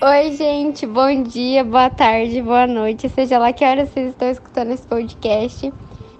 Oi, gente, bom dia, boa tarde, boa noite, seja lá que horas vocês estão escutando esse podcast.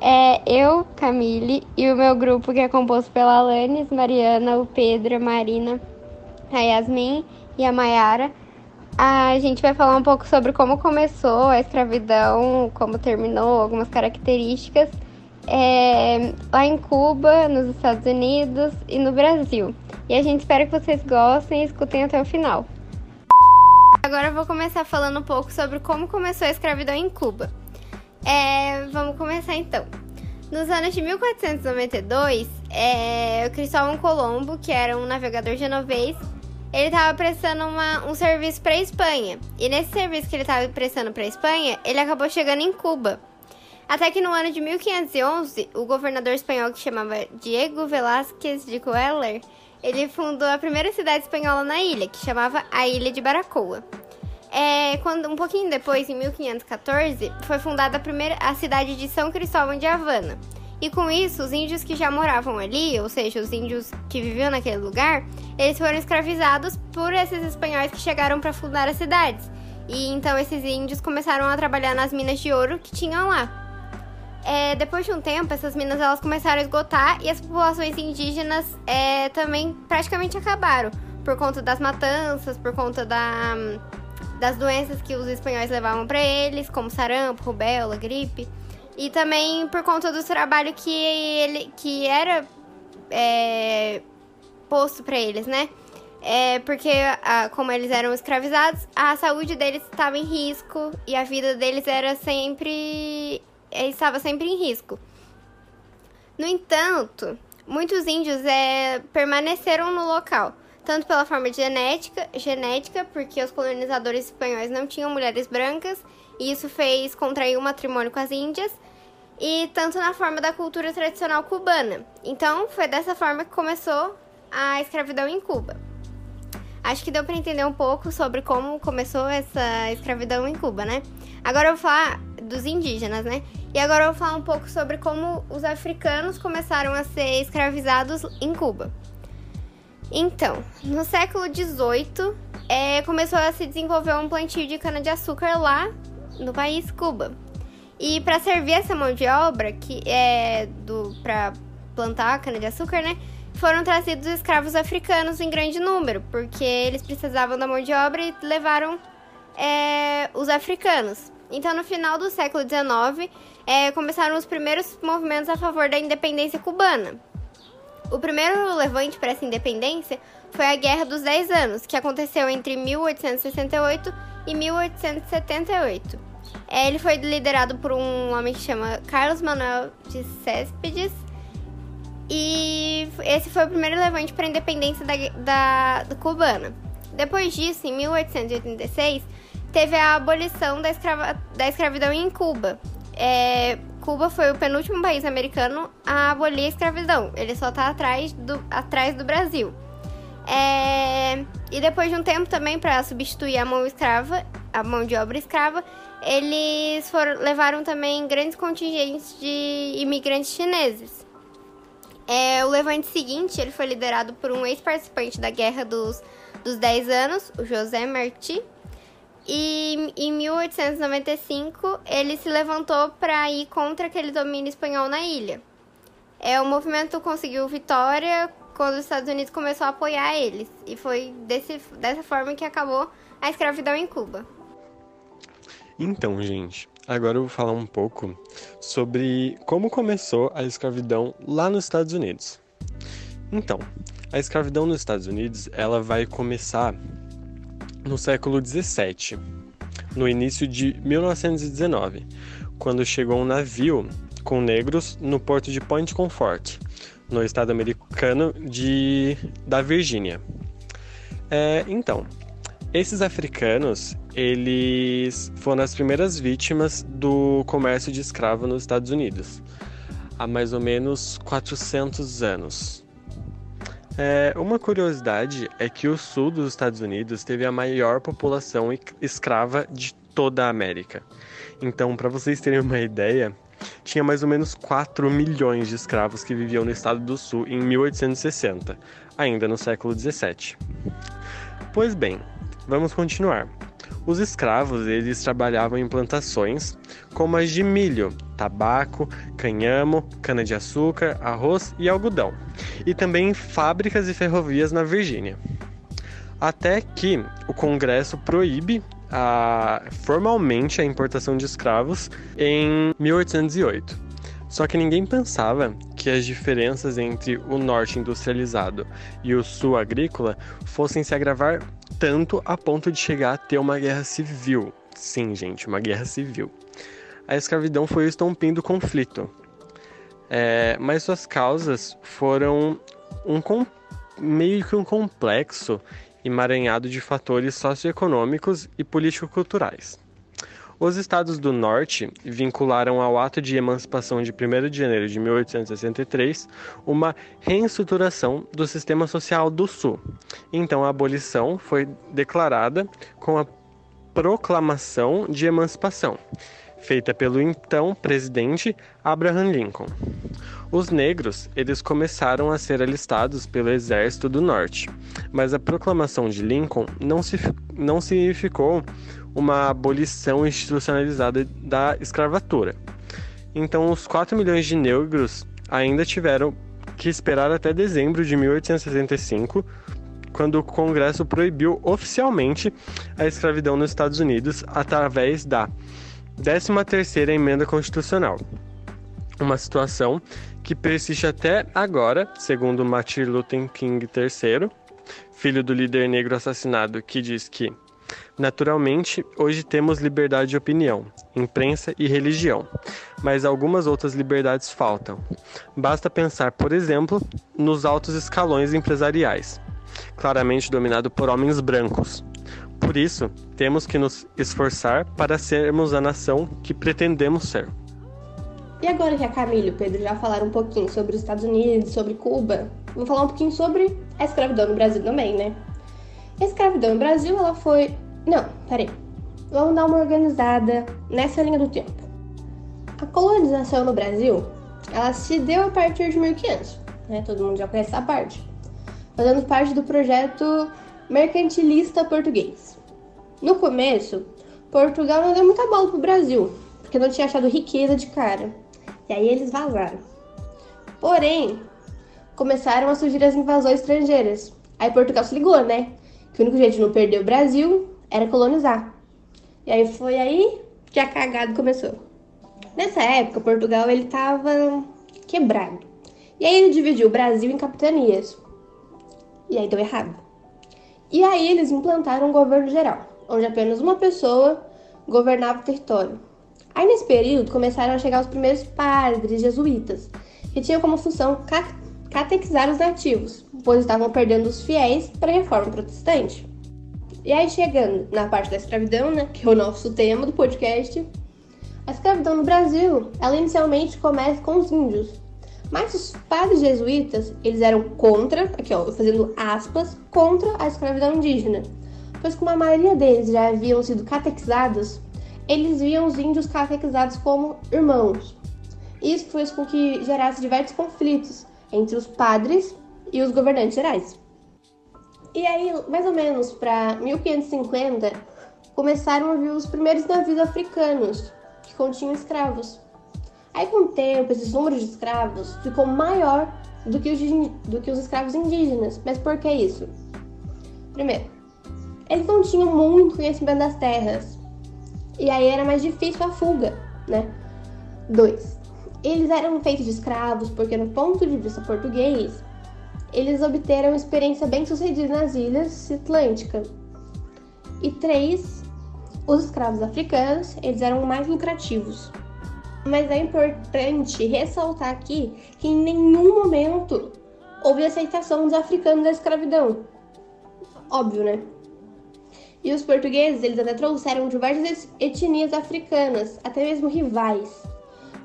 É eu, Camille, e o meu grupo que é composto pela Alanis, Mariana, o Pedro, a Marina, a Yasmin e a Mayara. A gente vai falar um pouco sobre como começou a escravidão, como terminou, algumas características é, lá em Cuba, nos Estados Unidos e no Brasil. E a gente espera que vocês gostem e escutem até o final. Agora vou começar falando um pouco sobre como começou a escravidão em Cuba. É, vamos começar então. Nos anos de 1492, é, Cristóvão Colombo, que era um navegador genovês, ele estava prestando uma, um serviço para a Espanha. E nesse serviço que ele estava prestando para a Espanha, ele acabou chegando em Cuba. Até que no ano de 1511, o governador espanhol que chamava Diego Velázquez de Coelho, ele fundou a primeira cidade espanhola na ilha, que chamava a Ilha de Baracoa. É, quando um pouquinho depois, em 1514, foi fundada a primeira a cidade de São Cristóvão de Havana. E com isso, os índios que já moravam ali, ou seja, os índios que viviam naquele lugar, eles foram escravizados por esses espanhóis que chegaram para fundar as cidades. E então esses índios começaram a trabalhar nas minas de ouro que tinham lá. É, depois de um tempo, essas minas elas começaram a esgotar e as populações indígenas é, também praticamente acabaram por conta das matanças, por conta da, das doenças que os espanhóis levavam para eles, como sarampo, rubéola, gripe, e também por conta do trabalho que ele que era é, posto para eles, né? É porque, a, como eles eram escravizados, a saúde deles estava em risco e a vida deles era sempre estava sempre em risco. No entanto, muitos índios é, permaneceram no local, tanto pela forma genética, genética, porque os colonizadores espanhóis não tinham mulheres brancas, e isso fez contrair um matrimônio com as índias, e tanto na forma da cultura tradicional cubana. Então, foi dessa forma que começou a escravidão em Cuba. Acho que deu para entender um pouco sobre como começou essa escravidão em Cuba, né? Agora eu vou falar dos indígenas, né? E agora eu vou falar um pouco sobre como os africanos começaram a ser escravizados em Cuba. Então, no século XVIII, é, começou a se desenvolver um plantio de cana-de-açúcar lá no país Cuba. E para servir essa mão de obra, que é do para plantar cana-de-açúcar, né? Foram trazidos escravos africanos em grande número, porque eles precisavam da mão de obra e levaram é, os africanos. Então, no final do século XIX, é, começaram os primeiros movimentos a favor da independência cubana. O primeiro levante para essa independência foi a Guerra dos Dez Anos, que aconteceu entre 1868 e 1878. É, ele foi liderado por um homem que chama Carlos Manuel de Céspedes, e esse foi o primeiro levante para a independência da, da, da cubana. Depois disso, em 1886, teve a abolição da, da escravidão em Cuba. É, Cuba foi o penúltimo país americano a abolir a escravidão. Ele só está atrás do, atrás do Brasil. É, e depois de um tempo também para substituir a mão escrava, a mão de obra escrava, eles foram, levaram também grandes contingentes de imigrantes chineses. É, o levante seguinte ele foi liderado por um ex-participante da Guerra dos, dos 10 anos, o José Martí, e em 1895 ele se levantou para ir contra aquele domínio espanhol na ilha. É, o movimento conseguiu vitória quando os Estados Unidos começou a apoiar eles. E foi desse, dessa forma que acabou a escravidão em Cuba. Então, gente, agora eu vou falar um pouco sobre como começou a escravidão lá nos Estados Unidos. Então, a escravidão nos Estados Unidos ela vai começar no século 17, no início de 1919, quando chegou um navio com negros no porto de Point Comfort, no estado americano de, da Virgínia. É, então, esses africanos, eles foram as primeiras vítimas do comércio de escravo nos Estados Unidos, há mais ou menos 400 anos. É, uma curiosidade é que o sul dos Estados Unidos teve a maior população escrava de toda a América. Então, para vocês terem uma ideia, tinha mais ou menos 4 milhões de escravos que viviam no estado do sul em 1860, ainda no século 17. Pois bem, vamos continuar. Os escravos, eles trabalhavam em plantações como as de milho, tabaco, canhamo, cana-de-açúcar, arroz e algodão, e também em fábricas e ferrovias na Virgínia. Até que o Congresso proíbe a, formalmente a importação de escravos em 1808. Só que ninguém pensava que as diferenças entre o norte industrializado e o sul agrícola fossem se agravar tanto a ponto de chegar a ter uma guerra civil. Sim, gente, uma guerra civil. A escravidão foi o estompim do conflito. É, mas suas causas foram um meio que um complexo emaranhado de fatores socioeconômicos e político-culturais. Os estados do norte vincularam ao ato de emancipação de 1 de janeiro de 1863 uma reestruturação do sistema social do sul. Então a abolição foi declarada com a proclamação de emancipação, feita pelo então presidente Abraham Lincoln. Os negros, eles começaram a ser alistados pelo exército do norte, mas a proclamação de Lincoln não, se, não significou uma abolição institucionalizada da escravatura. Então, os 4 milhões de negros ainda tiveram que esperar até dezembro de 1865, quando o Congresso proibiu oficialmente a escravidão nos Estados Unidos através da 13ª Emenda Constitucional. Uma situação que persiste até agora, segundo Martin Luther King III, filho do líder negro assassinado, que diz que Naturalmente, hoje temos liberdade de opinião, imprensa e religião, mas algumas outras liberdades faltam. Basta pensar, por exemplo, nos altos escalões empresariais, claramente dominado por homens brancos. Por isso, temos que nos esforçar para sermos a nação que pretendemos ser. E agora que a Camila e o Pedro já falaram um pouquinho sobre os Estados Unidos, sobre Cuba, vou falar um pouquinho sobre a escravidão no Brasil também, né? Escravidão no Brasil, ela foi não, peraí. Vamos dar uma organizada nessa linha do tempo. A colonização no Brasil, ela se deu a partir de 1500, né? Todo mundo já conhece essa parte. Fazendo parte do projeto mercantilista português. No começo, Portugal não deu muita bola pro Brasil, porque não tinha achado riqueza de cara. E aí eles vazaram. Porém, começaram a surgir as invasões estrangeiras. Aí Portugal se ligou, né? Que o único jeito de não perder o Brasil era colonizar. E aí foi aí que a cagada começou. Nessa época, Portugal ele estava quebrado. E aí ele dividiu o Brasil em capitanias. E aí deu errado. E aí eles implantaram um governo geral, onde apenas uma pessoa governava o território. Aí nesse período começaram a chegar os primeiros padres jesuítas, que tinham como função catequizar os nativos, pois estavam perdendo os fiéis para a reforma protestante. E aí, chegando na parte da escravidão, né, que é o nosso tema do podcast, a escravidão no Brasil, ela inicialmente começa com os índios. Mas os padres jesuítas, eles eram contra, aqui ó, fazendo aspas, contra a escravidão indígena. Pois como a maioria deles já haviam sido catequizados, eles viam os índios catequizados como irmãos. Isso fez com que gerasse diversos conflitos entre os padres e os governantes gerais. E aí, mais ou menos para 1550, começaram a vir os primeiros navios africanos que continham escravos. Aí, com o tempo, esses números de escravos ficou maior do que, os, do que os escravos indígenas. Mas por que isso? Primeiro, eles não tinham muito conhecimento das terras. E aí era mais difícil a fuga, né? Dois, eles eram feitos de escravos porque, no ponto de vista português, eles obteram experiência bem sucedida nas ilhas Atlântica. E três, os escravos africanos, eles eram mais lucrativos. Mas é importante ressaltar aqui que em nenhum momento houve aceitação dos africanos da escravidão. Óbvio, né? E os portugueses, eles até trouxeram diversas etnias africanas, até mesmo rivais,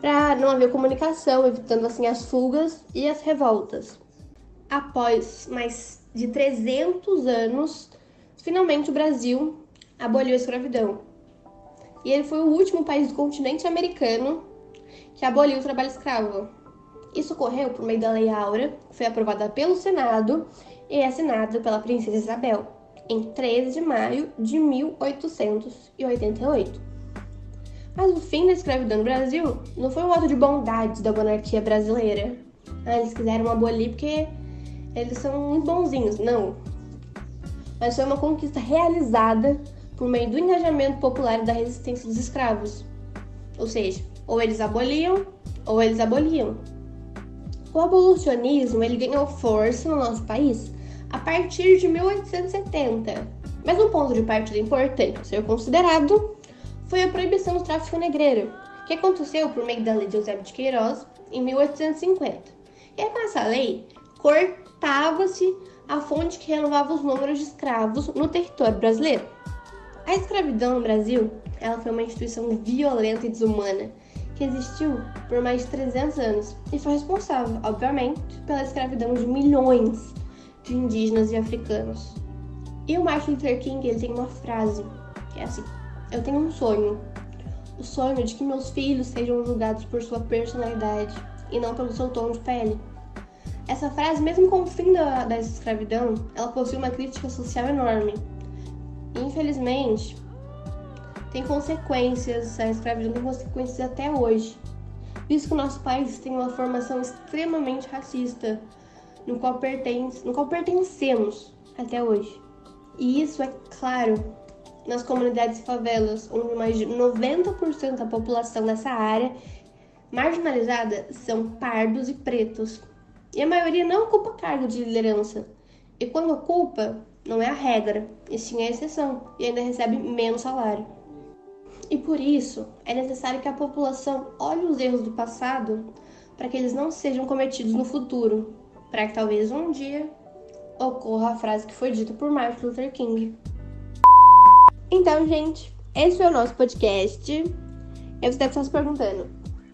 para não haver comunicação, evitando assim as fugas e as revoltas após mais de 300 anos, finalmente o Brasil aboliu a escravidão. E ele foi o último país do continente americano que aboliu o trabalho escravo. Isso ocorreu por meio da Lei Áurea, que foi aprovada pelo Senado e assinada pela Princesa Isabel, em 13 de maio de 1888. Mas o fim da escravidão no Brasil não foi um ato de bondade da monarquia brasileira. Ah, eles quiseram abolir porque eles são muito bonzinhos. Não. Mas foi uma conquista realizada por meio do engajamento popular e da resistência dos escravos. Ou seja, ou eles aboliam ou eles aboliam. O abolicionismo ele ganhou força no nosso país a partir de 1870. Mas um ponto de partida importante a ser considerado foi a proibição do tráfico negreiro, que aconteceu por meio da Lei de Eusébio de Queiroz em 1850. E com essa lei, cortava-se a fonte que renovava os números de escravos no território brasileiro. A escravidão no Brasil ela foi uma instituição violenta e desumana que existiu por mais de 300 anos e foi responsável, obviamente, pela escravidão de milhões de indígenas e africanos. E o Martin Luther King ele tem uma frase que é assim: Eu tenho um sonho. O sonho de que meus filhos sejam julgados por sua personalidade e não pelo seu tom de pele. Essa frase, mesmo com o fim da, da escravidão, ela possui uma crítica social enorme. Infelizmente, tem consequências, a escravidão tem consequências até hoje. Visto que o nosso país tem uma formação extremamente racista, no qual, pertence, no qual pertencemos até hoje. E isso é claro nas comunidades favelas, onde mais de 90% da população dessa área marginalizada são pardos e pretos. E a maioria não ocupa cargo de liderança. E quando ocupa, não é a regra, e sim a exceção, e ainda recebe menos salário. E por isso, é necessário que a população olhe os erros do passado para que eles não sejam cometidos no futuro, para que talvez um dia ocorra a frase que foi dita por Martin Luther King. Então, gente, esse foi o nosso podcast. Eu você deve estar se perguntando.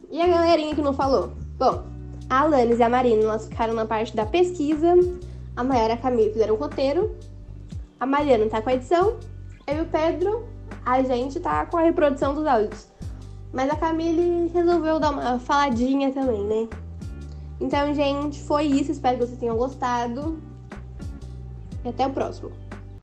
E a galerinha que não falou? Bom, a Alanis e a Marina elas ficaram na parte da pesquisa, a Mayara e a Camila fizeram o roteiro, a Mariana tá com a edição, eu e o Pedro, a gente tá com a reprodução dos áudios. Mas a Camille resolveu dar uma faladinha também, né? Então, gente, foi isso. Espero que vocês tenham gostado. E até o próximo.